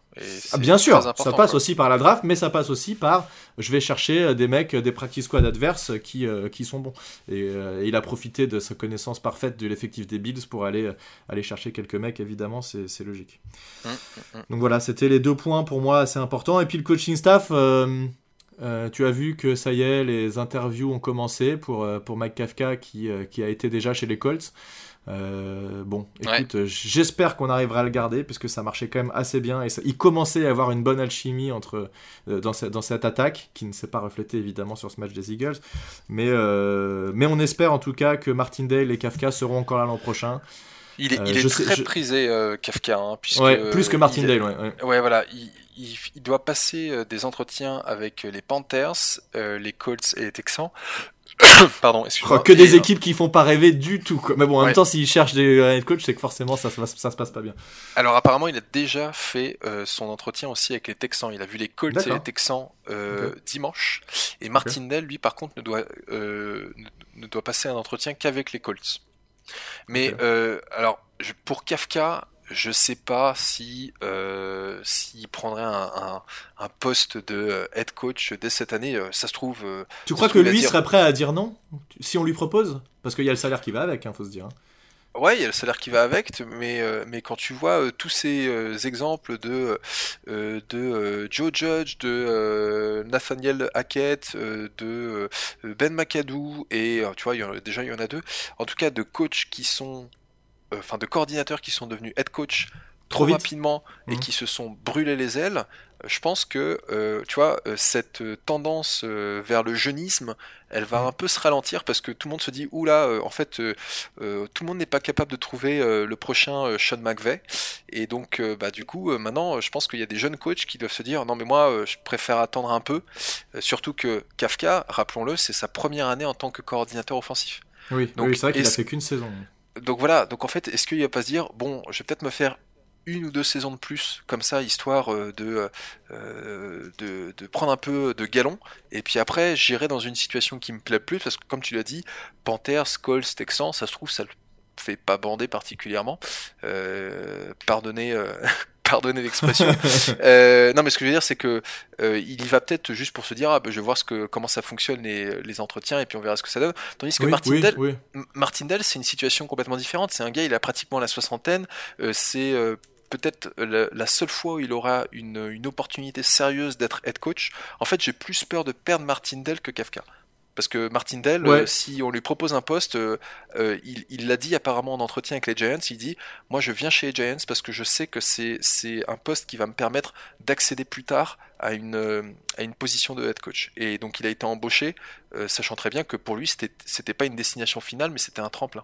Ah, bien sûr, ça passe aussi par la draft, mais ça passe aussi par je vais chercher euh, des mecs des practice squad adverses qui, euh, qui sont bons. Et, il a profité de sa connaissance parfaite de l'effectif des Bills pour aller, aller chercher quelques mecs, évidemment, c'est logique. Hum, hum, hum. Donc voilà, c'était les deux points pour moi assez importants. Et puis le coaching staff. Euh, tu as vu que ça y est, les interviews ont commencé pour, euh, pour Mike Kafka qui, euh, qui a été déjà chez les Colts. bon, écoute, j'espère qu'on arrivera à le garder puisque ça marchait quand même assez bien et il commençait à avoir une bonne alchimie entre, dans, cette, dans cette attaque qui ne s'est pas reflétée évidemment sur ce match des Eagles. Mais, mais on espère en tout cas que Martindale et Kafka seront encore là l'an prochain. Il est, il est très prisé, Kafka. Hein, puisque, plus que Martindale, ouais, ouais. voilà. Il, il, doit passer euh, des entretiens avec euh, les Panthers, euh, les Colts et les Texans. Pardon, excuse-moi. Oh, que des équipes qui font pas rêver du tout. Quoi. Mais bon, en même temps, s'il cherche des head coach, c'est que forcément ça, ça, se passe pas bien. Alors apparemment, il a déjà fait son entretien aussi avec les Texans. Il a vu les Colts et les Texans dimanche. Et Martindale, lui, par contre, ne doit ne, doit passer un entretien qu'avec les Colts. Mais alors, pour Kafka, je sais pas si euh, s'il prendrait un, un, poste de euh, head coach dès cette année. Euh, ça se trouve. Euh, tu crois que lui serait prêt à dire non si on lui propose? Parce qu'il y a le salaire qui va avec, il hein, faut se dire. Ouais, il y a le salaire qui va avec, mais, mais quand tu vois tous ces exemples de, de Joe Judge, de Nathaniel Hackett, de Ben McAdoo, et tu vois, déjà il y en a deux, en tout cas de coachs qui sont euh, enfin de coordinateurs qui sont devenus head coach trop, rapidement et mhm. qui se sont brûlés les ailes, euh, je pense que euh, tu vois cette tendance vers le jeunisme, elle va mhm. un peu se ralentir parce que tout le monde se dit oula, en fait, tout le monde n'est pas capable de trouver le prochain Sean McVay et donc bah du coup maintenant, je pense qu'il y a des jeunes coachs qui doivent se dire non mais moi je préfère attendre un peu, surtout que Kafka, rappelons-le, c'est sa première année en tant que coordinateur offensif. Oui, oui c'est vrai qu'il a fait qu'une saison donc voilà, donc en fait, est-ce qu'il va pas se dire, bon, je vais peut-être me faire une ou deux saisons de plus, comme ça, histoire euh, euh, de, de, prendre un peu de galon, et puis après, j'irai dans une situation qui me plaît plus, parce que comme tu l'as dit, Panthers, Colts, Texans, ça se trouve, ça le fait pas bander particulièrement. Euh, pardonnez pardonnez l'expression. euh, non, mais ce que je veux dire, c'est que euh, il y va peut-être juste pour se dire, ah, bah, je vais voir ce que, comment ça fonctionne les, les, entretiens et puis on verra ce que ça donne. Tandis que Martindale, c'est une situation complètement différente. C'est un gars, il a pratiquement la soixantaine. Euh, c'est peut-être la, seule fois où il aura une, une opportunité sérieuse d'être head coach. En fait, j'ai plus peur de perdre Martindale que Kafka. Parce que Martindale, euh, si on lui propose un poste, euh, euh, il l'a dit apparemment en entretien avec les Giants, il dit Moi je viens chez les Giants parce que je sais que c'est un poste qui va me permettre d'accéder plus tard à une, à une position de head coach. Et donc il a été embauché, sachant très bien que pour lui, c'était pas une destination finale, mais c'était un tremplin.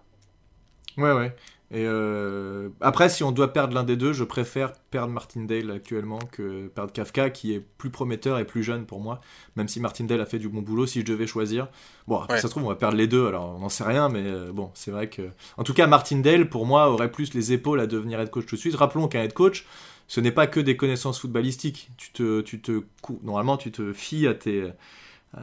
Ouais, ouais. Et euh, après, si on doit perdre l'un des deux, je préfère perdre Martindale actuellement que perdre Kafka, qui est plus prometteur et plus jeune pour moi. Même si Martindale a fait du bon boulot, si je devais choisir. Bon, ça se trouve, on va perdre les deux, alors on n'en sait rien, mais euh, bon, c'est vrai que. En tout cas, Martindale, pour moi, aurait plus les épaules à devenir head coach tout de suite. Rappelons qu'un head coach, ce n'est pas que des connaissances footballistiques. Tu te, tu te, normalement, tu te fies à tes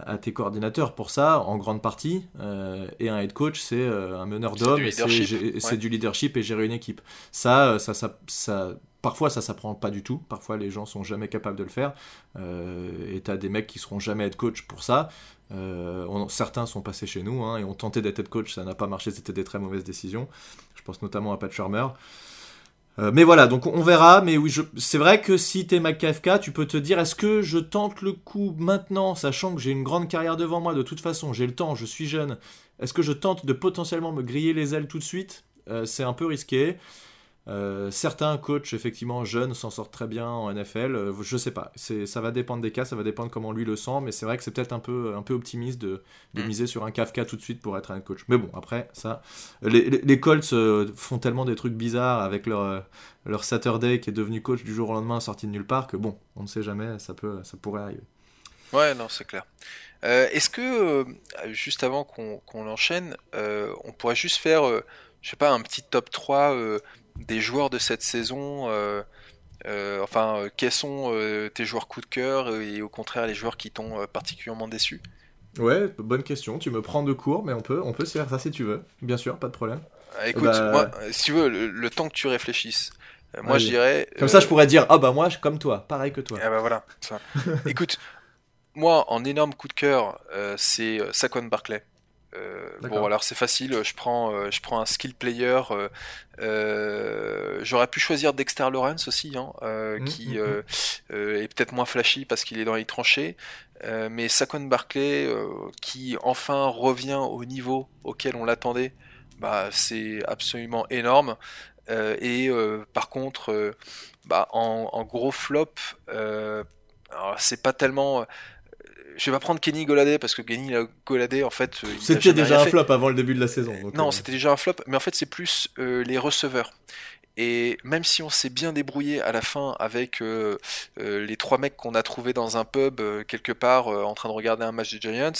à tes coordinateurs pour ça, en grande partie. Euh, et un head coach, c'est euh, un meneur d'hommes, c'est du leadership et gérer une équipe. Ça, euh, ça, ça, ça parfois, ça s'apprend pas du tout. Parfois, les gens sont jamais capables de le faire. et tu as des mecs qui seront jamais head coach pour ça. certains sont passés chez nous hein, et ont tenté d'être head coach, ça n'a pas marché, c'était des très mauvaises décisions. Je pense notamment à Pat Shermer. Euh, mais voilà, donc on verra. Mais oui, c'est vrai que si t'es McKFK, tu peux te dire est-ce que je tente le coup maintenant, sachant que j'ai une grande carrière devant moi, de toute façon, j'ai le temps, je suis jeune. Est-ce que je tente de potentiellement me griller les ailes tout de suite? C'est un peu risqué. Euh, certains coachs, effectivement, jeunes, s'en sortent très bien en NFL. Euh, je sais pas. Ça va dépendre des cas, ça va dépendre comment lui le sent. Mais c'est vrai que c'est peut-être un peu, un peu optimiste de, de, mm. miser sur un Kafka tout de suite pour être un coach. Mais bon, après, ça. Les, les, Colts euh, font tellement des trucs bizarres avec leur, leur Saturday qui est devenu coach du jour au lendemain sorti de nulle part que bon, on ne sait jamais, ça, peut, ça pourrait arriver. Ouais, non, c'est clair. Est-ce que, juste avant qu'on l'enchaîne, on pourrait juste faire, je sais pas, un petit top 3 des joueurs de cette saison euh, euh, Enfin, euh, quels sont tes joueurs coup de cœur et au contraire les joueurs qui t'ont particulièrement déçu? Ouais, bonne question. Tu me prends de cours, mais on peut, on peut se faire ça si tu veux. Bien sûr, pas de problème. Ah, écoute, bah, moi, si tu veux, le, temps que tu réfléchisses, moi je dirais. Comme ça, je pourrais dire, ah bah moi, comme toi, pareil que toi. Ah bah voilà. écoute, moi, en énorme coup de cœur, c'est Saquon Barclay. Euh, bon, alors c'est facile, je prends, euh, je prends un skill player. Euh, j'aurais pu choisir Dexter Lawrence aussi, hein, mmh, qui mmh, mmh. est peut-être moins flashy parce qu'il est dans les tranchées. mais Saquon Barclay, qui enfin revient au niveau auquel on l'attendait, bah, c'est absolument énorme. et par contre, bah, en, en, gros flop, c'est pas tellement je vais pas prendre Kenny Goladay parce que Kenny Goladay en fait euh, c'était déjà un flop avant le début de la saison non euh. c'était déjà un flop mais en fait c'est plus euh, les receveurs et même si on s'est bien débrouillé à la fin avec les trois mecs qu'on a trouvés dans un pub quelque part en train de regarder un match des Giants,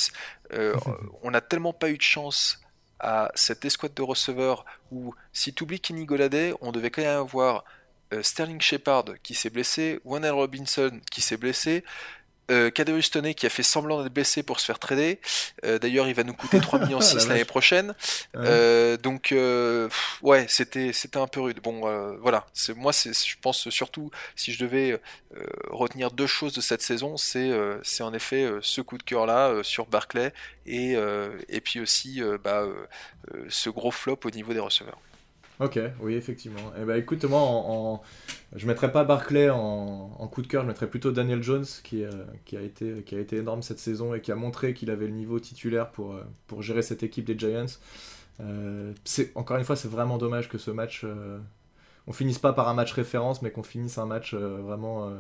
on n'a tellement pas eu de chance à cette escouade de receveurs où si tu oublies Kenny Goladay, on devait quand même avoir Sterling Shepard qui s'est blessé, Warner Robinson qui s'est blessé, euh, qui a fait semblant d'être blessé pour se faire trader. Euh, d'ailleurs, il va nous coûter 3 millions 6 l'année prochaine. Euh, donc, euh, ouais, c'était c'était un peu rude. Bon, voilà. C'est moi, je pense surtout si je devais retenir deux choses de cette saison, c'est c'est en effet ce coup de cœur là sur Barclay et et puis aussi bah, ce gros flop au niveau des receveurs. Ok, oui, effectivement. Eh ben, écoute, moi, je mettrais pas Barclay en, coup de cœur, je mettrais plutôt Daniel Jones, qui, euh, qui, a été, qui a été énorme cette saison et qui a montré qu'il avait le niveau titulaire pour, euh, pour gérer cette équipe des Giants. Euh, encore une fois, c'est vraiment dommage que ce match. on finisse pas par un match référence, mais qu'on finisse un match vraiment euh,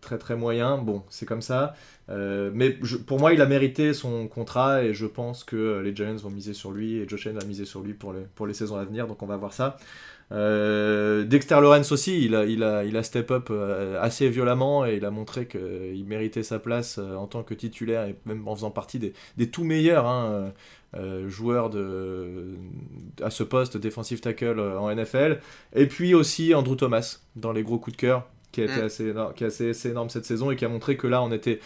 très très moyen. Bon, c'est comme ça. Euh, mais pour moi, il a mérité son contrat et je pense que les Giants vont miser sur lui et Josh Allen va miser sur lui pour les, saisons à venir. Donc on va voir ça. Euh, Dexter Lawrence aussi, il a, step up assez violemment et il a montré qu'il méritait sa place en tant que titulaire et même en faisant partie des, des tout meilleurs hein, joueurs à ce poste, defensive tackle en NFL. Et puis aussi Andrew Thomas dans les gros coups de cœur qui a été mm. assez, énorme, qui est assez, énorme cette saison et qui a montré que là, on était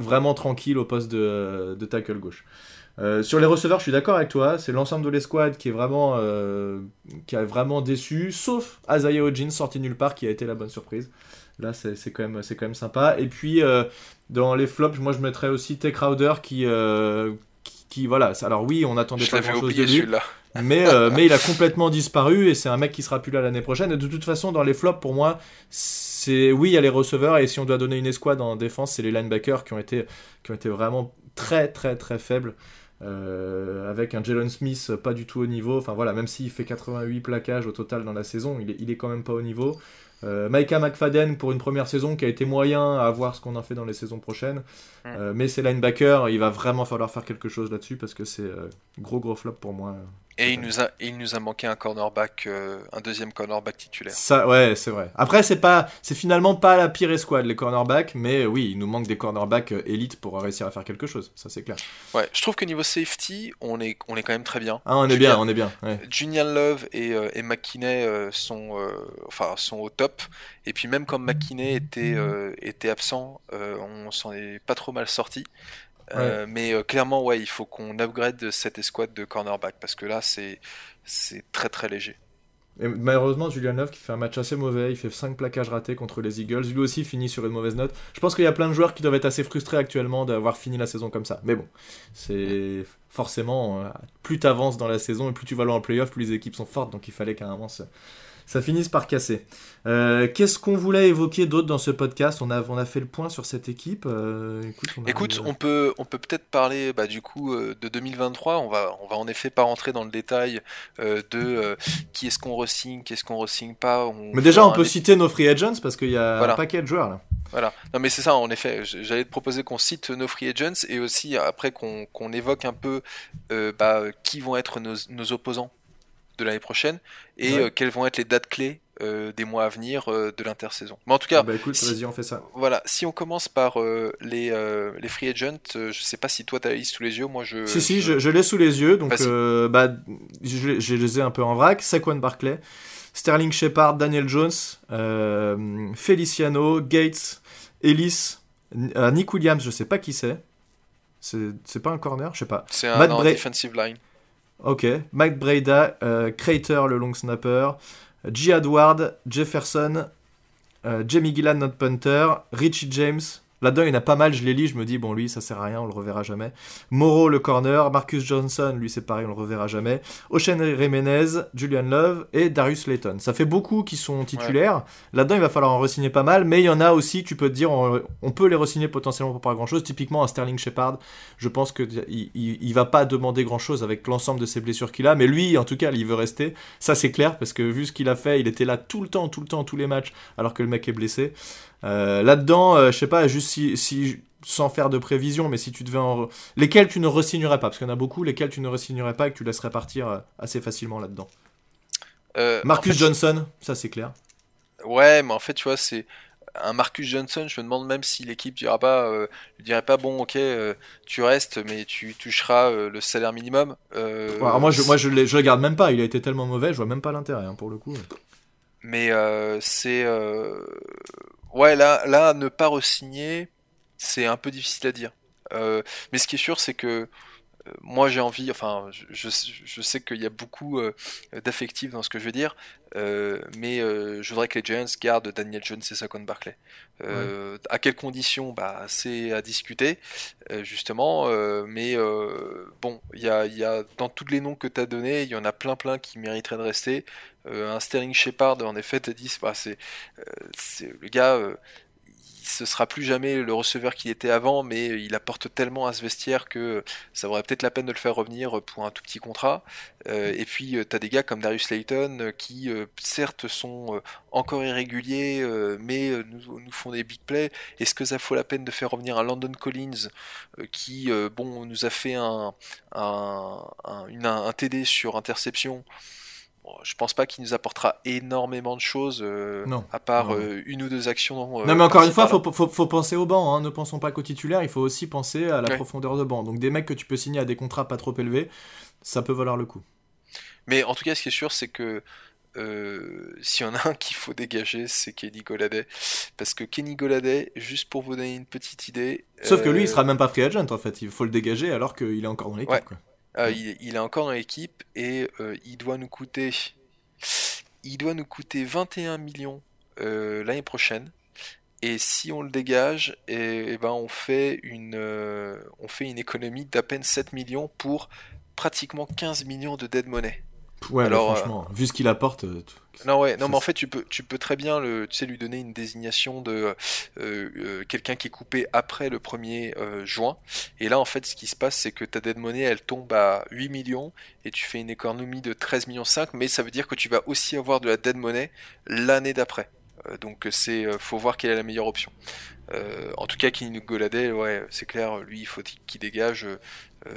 vraiment tranquille au poste de, de tackle gauche. Euh, sur les receveurs, je suis d'accord avec toi. C'est l'ensemble de l'escouade qui est vraiment, euh, qui a vraiment déçu, sauf Azaya Ojin sorti nulle part, qui a été la bonne surprise. Là, c'est quand même, c'est quand même sympa. Et puis euh, dans les flops, moi je mettrais aussi T Crowder qui, qui, voilà. Alors oui, on attendait pas grand chose de lui. mais, euh, mais il a complètement disparu et c'est un mec qui sera plus là l'année prochaine. Et de toute façon, dans les flops, pour moi, c'est oui, il y a les receveurs et si on doit donner une escouade en défense, c'est les linebackers qui ont été, qui ont été vraiment très très très faibles. Euh, avec un Jalen Smith pas du tout au niveau. Enfin voilà, même s'il fait 88 plaquages au total dans la saison, il est, il est quand même pas au niveau. Euh, Micah McFadden pour une première saison qui a été moyen à voir ce qu'on en fait dans les saisons prochaines. Euh, mais c'est linebacker, il va vraiment falloir faire quelque chose là-dessus parce que c'est euh, gros gros flop pour moi. Et il nous a, il nous a manqué un cornerback, euh, un deuxième cornerback titulaire. Ça, ouais, c'est vrai. Après, c'est pas, c'est finalement pas la pire escouade les cornerbacks, mais oui, il nous manque des cornerbacks euh, élites pour réussir à faire quelque chose. Ça, c'est clair. Ouais, je trouve que niveau safety, on est, on est quand même très bien. Ah, on est bien, on est bien. Junior Love et, euh, et McKinney sont, enfin, sont au top. Et puis même quand McKinney était, était absent, on s'en est pas trop mal sorti. Euh, mais euh, clairement, ouais, il faut qu'on upgrade cette escouade de cornerback parce que là, c'est très très léger. Et malheureusement, Julian Love qui fait un match assez mauvais, il fait 5 plaquages ratés contre les Eagles, lui aussi finit sur une mauvaise note. Je pense qu'il y a plein de joueurs qui doivent être assez frustrés actuellement d'avoir fini la saison comme ça. Mais bon, c'est forcément, euh, plus tu avances dans la saison et plus tu vas loin en playoff, plus les équipes sont fortes, donc il fallait qu'à un moment ça finisse par casser. Euh, qu'est-ce qu'on voulait évoquer d'autre dans ce podcast? On a, on a fait le point sur cette équipe. Euh, écoute, on, peut on peut peut-être parler bah, du coup euh, de 2023. On va on va en effet pas rentrer dans le détail de qui est-ce qu'on resigne, qu'est-ce qu'on resigne pas. mais déjà, on peut citer nos free agents parce qu'il y a un paquet de joueurs là. Voilà. Non, mais c'est ça, en effet. J'allais te proposer qu'on cite nos free agents et aussi après qu'on évoque un peu bah, qui vont être nos, nos opposants de l'année prochaine et euh, quelles vont être les dates clés euh, des mois à venir euh, de l'intersaison. Mais en tout cas, ah bah écoute, vas-y, on fait ça. Voilà, si on commence par les, les free agents, je sais pas si toi tu as la liste sous les yeux, moi je. Si, si, je, l'ai sous les yeux, donc bah, je, je, les ai un peu en vrac. Saquon Barclay, Sterling Shepard, Daniel Jones, Feliciano, Gates, Ellis, Nick Williams, je sais pas qui c'est. C'est pas un corner, je sais pas. C'est un, defensive line. Ok. Mike Breda, euh, Crater, le long snapper, G. Edward, Jefferson, euh, Jamie Gillan, notre punter, Richie James, Là-dedans, il y en a pas mal, je les lis, je me dis, bon, lui, ça sert à rien, on le reverra jamais. Moreau, le corner, Marcus Johnson, lui, c'est pareil, on le reverra jamais. Ocean Jiménez, Julian Love et Darius Layton. Ça fait beaucoup qui sont titulaires. Là-dedans, il va falloir en re pas mal, mais il y en a aussi, tu peux te dire, on, peut les re potentiellement pour pas grand-chose. Typiquement, un Sterling Shepard, je pense qu'il il, va pas demander grand-chose avec l'ensemble de ses blessures qu'il a, mais lui, en tout cas, il veut rester. Ça, c'est clair, parce que vu ce qu'il a fait, il était là tout le temps, tout le temps, tous les matchs, alors que le mec est blessé. Euh, là-dedans, euh, je sais pas, juste si, sans faire de prévision, mais si tu devais en... Lesquels tu ne resignerais pas? Parce qu'il y en a beaucoup, lesquels tu ne resignerais pas et que tu laisserais partir euh, assez facilement là-dedans. Marcus Johnson, ça c'est clair. Ouais, mais en fait, tu vois, c'est un Marcus Johnson, je me demande même si l'équipe dira pas, euh, dirait pas bon, ok, tu restes, mais tu toucheras le salaire minimum. moi, je, moi, je, je le garde même pas. Il a été tellement mauvais, je vois même pas l'intérêt hein, pour le coup. Mais c'est Ouais, là, là, ne pas re-signer, c'est un peu difficile à dire. Euh, mais ce qui est sûr, c'est que moi j'ai envie, enfin je, je, sais qu'il y a beaucoup euh, d'affectifs dans ce que je veux dire, mais je voudrais que les Giants gardent Daniel Jones et Saquon Barclay. À quelles conditions? Bah, C'est à discuter, justement, mais bon, il y a, y a, dans tous les noms que tu as donnés, il y en a plein plein qui mériteraient de rester. un Sterling Shepard, en effet, t'as dit, bah, c'est le gars ce sera plus jamais le receveur qu'il était avant, mais il apporte tellement à ce vestiaire que ça vaudrait peut-être la peine de le faire revenir pour un tout petit contrat. Euh, et puis euh, tu as des gars comme Darius Layton euh, qui certes sont encore irréguliers, mais nous, font des big plays. Est-ce que ça vaut la peine de faire revenir un London Collins qui bon nous a fait un TD sur interception je pense pas qu'il nous apportera énormément de choses, euh, à part euh, une ou deux actions. Euh, non, mais encore une fois, faut, faut, faut, penser au banc. Hein. Ne pensons pas qu'au titulaire, il faut aussi penser à la profondeur de banc. Donc des mecs que tu peux signer à des contrats pas trop élevés, ça peut valoir le coup. Mais en tout cas, ce qui est sûr, c'est que s'il y en a un qu'il faut dégager, c'est Kenny Goladay. Parce que Kenny Goladay, juste pour vous donner une petite idée. Sauf que lui, il sera même pas free agent en fait. Il faut le dégager alors qu'il est encore dans l'équipe. Euh, il, est encore dans l'équipe et euh, il doit nous coûter il doit nous coûter 21 millions euh, l'année prochaine. Et si on le dégage, et, eh, et ben on fait une on fait une économie d'à peine 7 millions pour pratiquement 15 millions de dead money. Ouais, Alors, franchement, vu ce qu'il apporte. Non ouais, non mais en fait tu peux tu peux très bien le tu sais lui donner une désignation de euh, euh, quelqu'un qui est coupé après le 1er euh, juin et là en fait ce qui se passe c'est que ta dead money elle tombe à 8 millions et tu fais une économie de 13 millions 5 mais ça veut dire que tu vas aussi avoir de la dead money l'année d'après. donc c'est faut voir quelle est la meilleure option. en tout cas Kenny Goladay ouais, c'est clair lui il faut qu'il dégage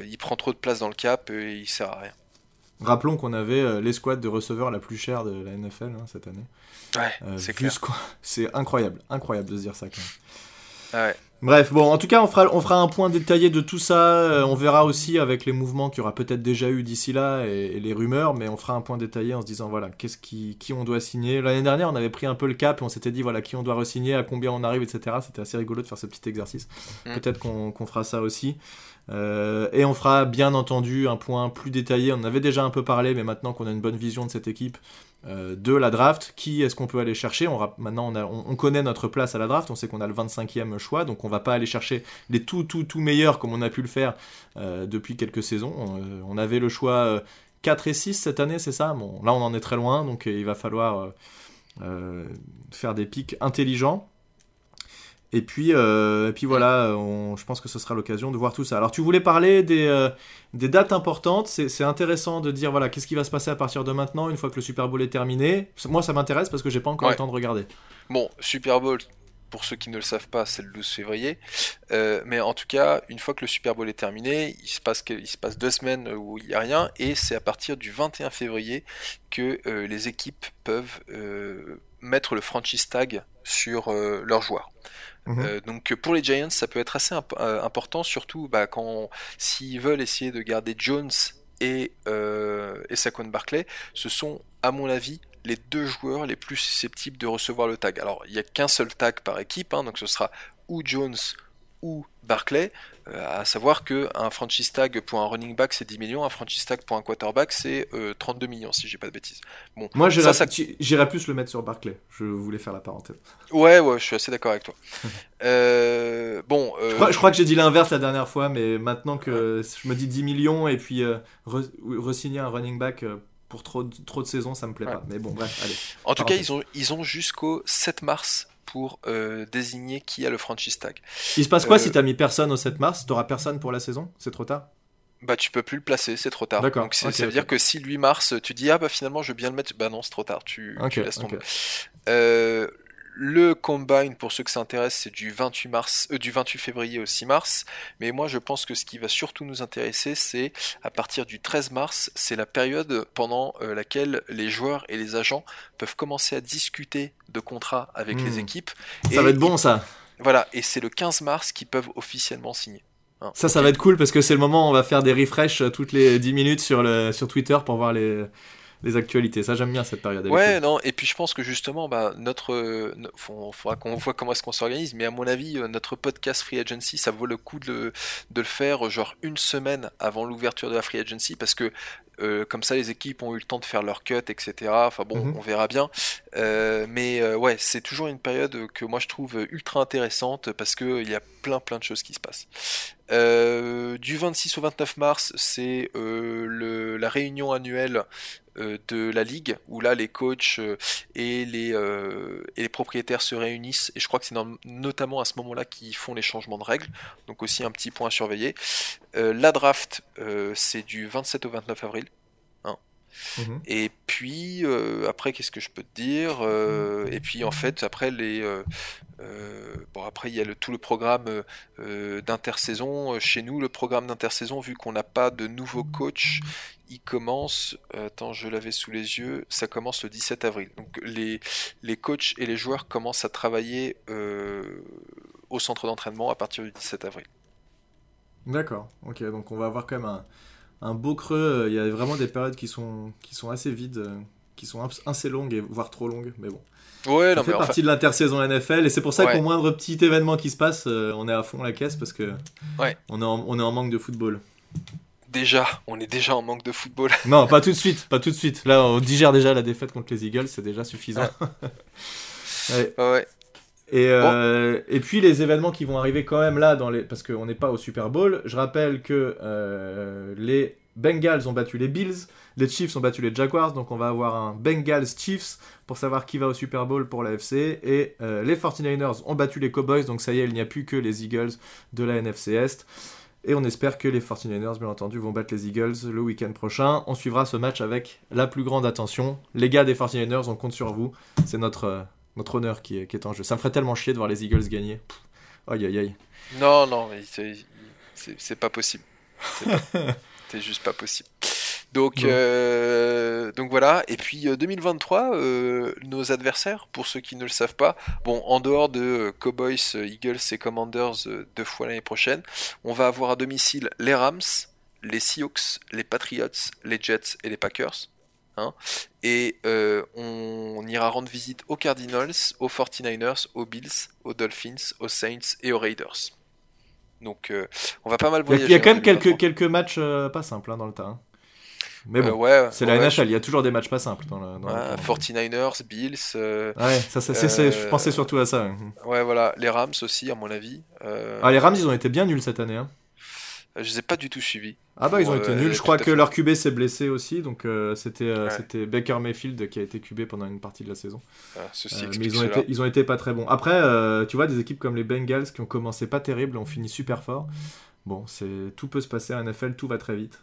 il prend trop de place dans le cap et il sert à rien. Rappelons qu'on avait euh, l'escouade de receveurs la plus chère de la NFL hein, cette année. Ouais, euh, c'est clair. C'est incroyable, incroyable de se dire ça. Quand même. Ouais. Bref, bon, en tout cas, on fera, on fera un point détaillé de tout ça. Euh, on verra aussi avec les mouvements qu'il y aura peut-être déjà eu d'ici là et, les rumeurs, mais on fera un point détaillé en se disant voilà, qu'est-ce qui, qui on doit signer. L'année dernière, on avait pris un peu le cap et on s'était dit voilà, qui on doit re-signer, à combien on arrive, etc. C'était assez rigolo de faire ce petit exercice. Mm. Peut-être qu'on fera ça aussi. Euh, et on fera bien entendu un point plus détaillé. On en avait déjà un peu parlé, mais maintenant qu'on a une bonne vision de cette équipe, euh, de la draft, qui est-ce qu'on peut aller chercher? Maintenant, on, connaît notre place à la draft, on sait qu'on a le 25e choix, donc on va pas aller chercher les tout, tout, tout meilleurs comme on a pu le faire euh, depuis quelques saisons. On, avait le choix 4 et 6 cette année, c'est ça? Là on en est très loin, donc il va falloir faire des pics intelligents. Et puis, et puis voilà, je pense que ce sera l'occasion de voir tout ça. Alors tu voulais parler des, des dates importantes, c'est intéressant de dire voilà qu'est-ce qui va se passer à partir de maintenant, une fois que le Super Bowl est terminé. Moi ça m'intéresse parce que j'ai pas encore le temps de regarder. Bon, Super Bowl, pour ceux qui ne le savent pas, c'est le 12 février. Euh, mais en tout cas, une fois que le Super Bowl est terminé, il se passe, il se passe deux semaines où il n'y a rien, et c'est à partir du 21 février que euh, les équipes peuvent euh, mettre le franchise tag sur leurs joueurs. Mhm. donc pour les Giants, ça peut être assez important, surtout bah, quand s'ils veulent essayer de garder Jones et, et Saquon Barclay, ce sont à mon avis les deux joueurs les plus susceptibles de recevoir le tag. Alors, il n'y a qu'un seul tag par équipe, hein, donc ce sera ou Jones ou Barclay, euh, à savoir que un franchise tag pour un running back c'est 10 millions, un franchise tag pour un quarterback c'est 32 euh, millions si j'ai pas de bêtises. Bon, moi j'irais plus le mettre sur Barclay. Je voulais faire la parenthèse. Ouais ouais, je suis assez d'accord avec toi. Euh, bon, je crois, que j'ai dit l'inverse la dernière fois, mais maintenant que je me dis 10 millions et puis re-signer un running back pour trop, trop de saisons, ça me plaît pas. Mais bon, bref, allez. En tout cas, ils ont, ils ont jusqu'au 7 mars pour euh, désigner qui a le franchise tag. Il se passe quoi si euh, t'as mis personne au 7 mars? T'auras personne pour la saison? C'est trop tard? Bah tu peux plus le placer, c'est trop tard. Donc ça veut dire que si lui mars, tu dis ah bah finalement je veux bien le mettre, bah non c'est trop tard, tu, tu laisses tomber. Euh, le combine, pour ceux que ça intéresse, c'est du 28 mars, euh, du 28 février au 6 mars. Mais moi, je pense que ce qui va surtout nous intéresser, c'est à partir du 13 mars, c'est la période pendant euh, laquelle les joueurs et les agents peuvent commencer à discuter de contrats avec les hmm. équipes. Ça va être bon, ça. Voilà, et c'est le 15 mars qu'ils peuvent officiellement signer. Hein. ça, ça va être cool parce que c'est le moment où on va faire des refresh euh, toutes les 10 minutes sur, le, sur Twitter pour voir les, les actualités. Ça, j'aime bien cette période. Ouais, non, et puis je pense que justement, bah, notre. Il faudra qu'on voit comment est-ce qu'on s'organise, mais à mon avis, euh, notre podcast Free Agency, ça vaut le coup de, de le faire, genre une semaine avant l'ouverture de la Free Agency, parce que euh, comme ça, les équipes ont eu le temps de faire leur cut, etc. Enfin bon, mhm. on verra bien. Euh, mais euh, ouais, c'est toujours une période que moi je trouve ultra intéressante parce qu'il y a plein plein de choses qui se passent. du 26 au 29 mars, c'est la réunion annuelle de la ligue où là les coachs et les, et les propriétaires se réunissent et je crois que c'est notamment à ce moment-là qu'ils font les changements de règles donc aussi un petit point à surveiller la draft c'est du 27 au 29 avril Mhm. Et puis euh, après, qu'est-ce que je peux te dire euh, Et puis en fait, après les, euh, bon après il y a le, tout le programme d'intersaison. Chez nous, le programme d'intersaison, vu qu'on n'a pas de nouveau coach, il commence. Attends, je l'avais sous les yeux. Ça commence le 17 avril. Donc les les coachs et les joueurs commencent à travailler au centre d'entraînement à partir du 17 avril. D'accord. Ok, donc on va avoir quand même un un beau creux. Il y a vraiment des périodes qui sont, qui sont assez vides, euh, qui sont assez longues, et voire trop longues, mais bon. Ouais, ça fait partie de l'intersaison NFL et c'est pour ça qu'au moindre petit événement qui se passe, euh, on est à fond la caisse parce que ouais. on, est en, on est en manque de football. Déjà, on est déjà en manque de football. non, pas tout de suite, pas tout de suite. Là, on digère déjà la défaite contre les Eagles, c'est déjà suffisant. ouais. ouais. Et, euh, et puis les événements qui vont arriver quand même là, dans les... parce qu'on n'est pas au Super Bowl. Je rappelle que euh, les Bengals ont battu les Bills, les Chiefs ont battu les Jaguars, donc on va avoir un Bengals Chiefs pour savoir qui va au Super Bowl pour la FC. Et euh, les 49ers ont battu les Cowboys, donc ça y est, il n'y a plus que les Eagles de la NFC Est. Et on espère que les 49ers, bien entendu, vont battre les Eagles le week-end prochain. On suivra ce match avec la plus grande attention. Les gars des 49ers, on compte sur vous. C'est notre notre honneur qui est, qui est en jeu. Ça me ferait tellement chier de voir les Eagles gagner. Aïe aïe aïe. Non, non, c'est pas possible. C'est juste pas possible. Donc, euh, donc voilà. Et puis 2023, euh, euh, nos adversaires, pour ceux qui ne le savent pas, bon, en dehors de Cowboys, Eagles et Commanders deux fois l'année prochaine, on va avoir à domicile les Rams, les Seahawks, les Patriots, les Jets et les Packers. Hein. et euh, on, ira rendre visite aux Cardinals, aux 49ers, aux Bills, aux Dolphins, aux Saints et aux Raiders. Donc euh, on va pas mal voyager. Il y a quand même quelques, quelques matchs euh, pas simples hein, dans le tas. Hein. Mais bon, ouais, c'est la NHL, il y a toujours des matchs pas simples dans le, 49ers, Bills. ouais, ça, ça je pensais surtout à ça. Ouais, voilà, les Rams aussi, à mon avis. Ah, les Rams, ils ont été bien nuls cette année. Je les ai pas du tout suivis. Ah bah ils ont été nuls. Je crois que leur QB s'est blessé aussi, donc c'était c'était Baker Mayfield qui a été QB pendant une partie de la saison. Ah, mais ils ont été ils ont été pas très bons. Après, tu vois des équipes comme les Bengals qui ont commencé pas terrible, ont fini super fort. Bon, c'est tout peut se passer à NFL, tout va très vite.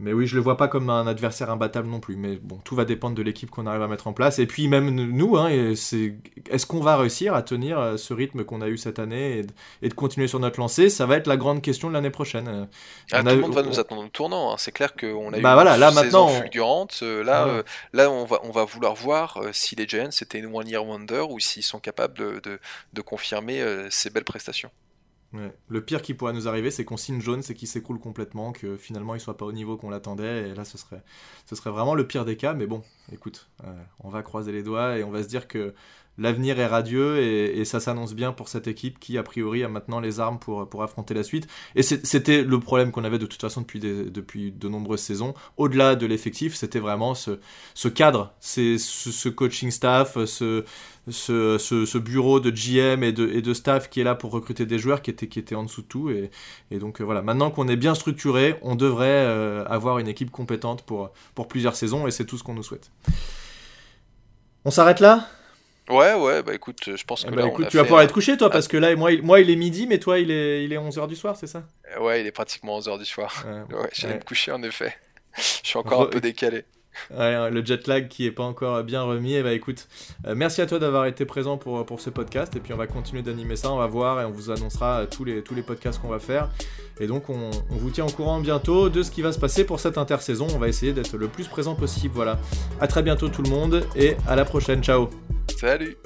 Mais oui, je le vois pas comme un adversaire imbattable non plus. Mais bon, tout va dépendre de l'équipe qu'on arrive à mettre en place. Et puis même nous, hein, est-ce qu'on va réussir à tenir euh, ce rythme qu'on a eu cette année et de, continuer sur notre lancée? Ça va être la grande question de l'année prochaine. Ah, tout le monde va nous attendre au tournant. Hein. C'est clair qu'on a bah eu voilà, une là, saison fulgurante. Euh, là, euh, là on, va, on va vouloir voir si les Giants c'était une one-year wonder ou s'ils sont capables de, de, de confirmer ces belles prestations. Le pire qui pourrait nous arriver, c'est qu'on signe jaune, c'est qu'il s'écroule complètement, que finalement il soit pas au niveau qu'on l'attendait, et là ce serait, ce serait vraiment le pire des cas. Mais bon, écoute, euh, on va croiser les doigts et on va se dire que l'avenir est radieux et, ça s'annonce bien pour cette équipe qui, a priori, a maintenant les armes pour, pour affronter la suite. Et c'était le problème qu'on avait de toute façon depuis, depuis de nombreuses saisons. Au-delà de l'effectif, c'était vraiment ce, cadre, ce, coaching staff, ce, ce, bureau de GM et de, et de staff qui est là pour recruter des joueurs qui étaient, qui étaient en dessous de tout. Et, et donc euh, voilà, maintenant qu'on est bien structuré, on devrait euh, avoir une équipe compétente pour, pour plusieurs saisons et c'est tout ce qu'on nous souhaite. On s'arrête là? Ouais, ouais, bah écoute, je pense que bah, écoute, tu vas pouvoir être couché, toi, parce que là, moi il, moi, il est midi, mais toi, il est, il est 11h du soir, c'est ça? Ouais, il est pratiquement 11h du soir. Ouais, j'allais me coucher, en effet. je suis encore un peu décalé. Ouais, le jet lag qui est pas encore bien remis. Et eh bah ben, écoute, euh, merci à toi d'avoir été présent pour, pour ce podcast. Et puis on va continuer d'animer ça, on va voir et on vous annoncera tous les, tous les podcasts qu'on va faire. Et donc on, on, vous tient au courant bientôt de ce qui va se passer pour cette intersaison. On va essayer d'être le plus présent possible. Voilà. À très bientôt tout le monde et à la prochaine. Ciao. Salut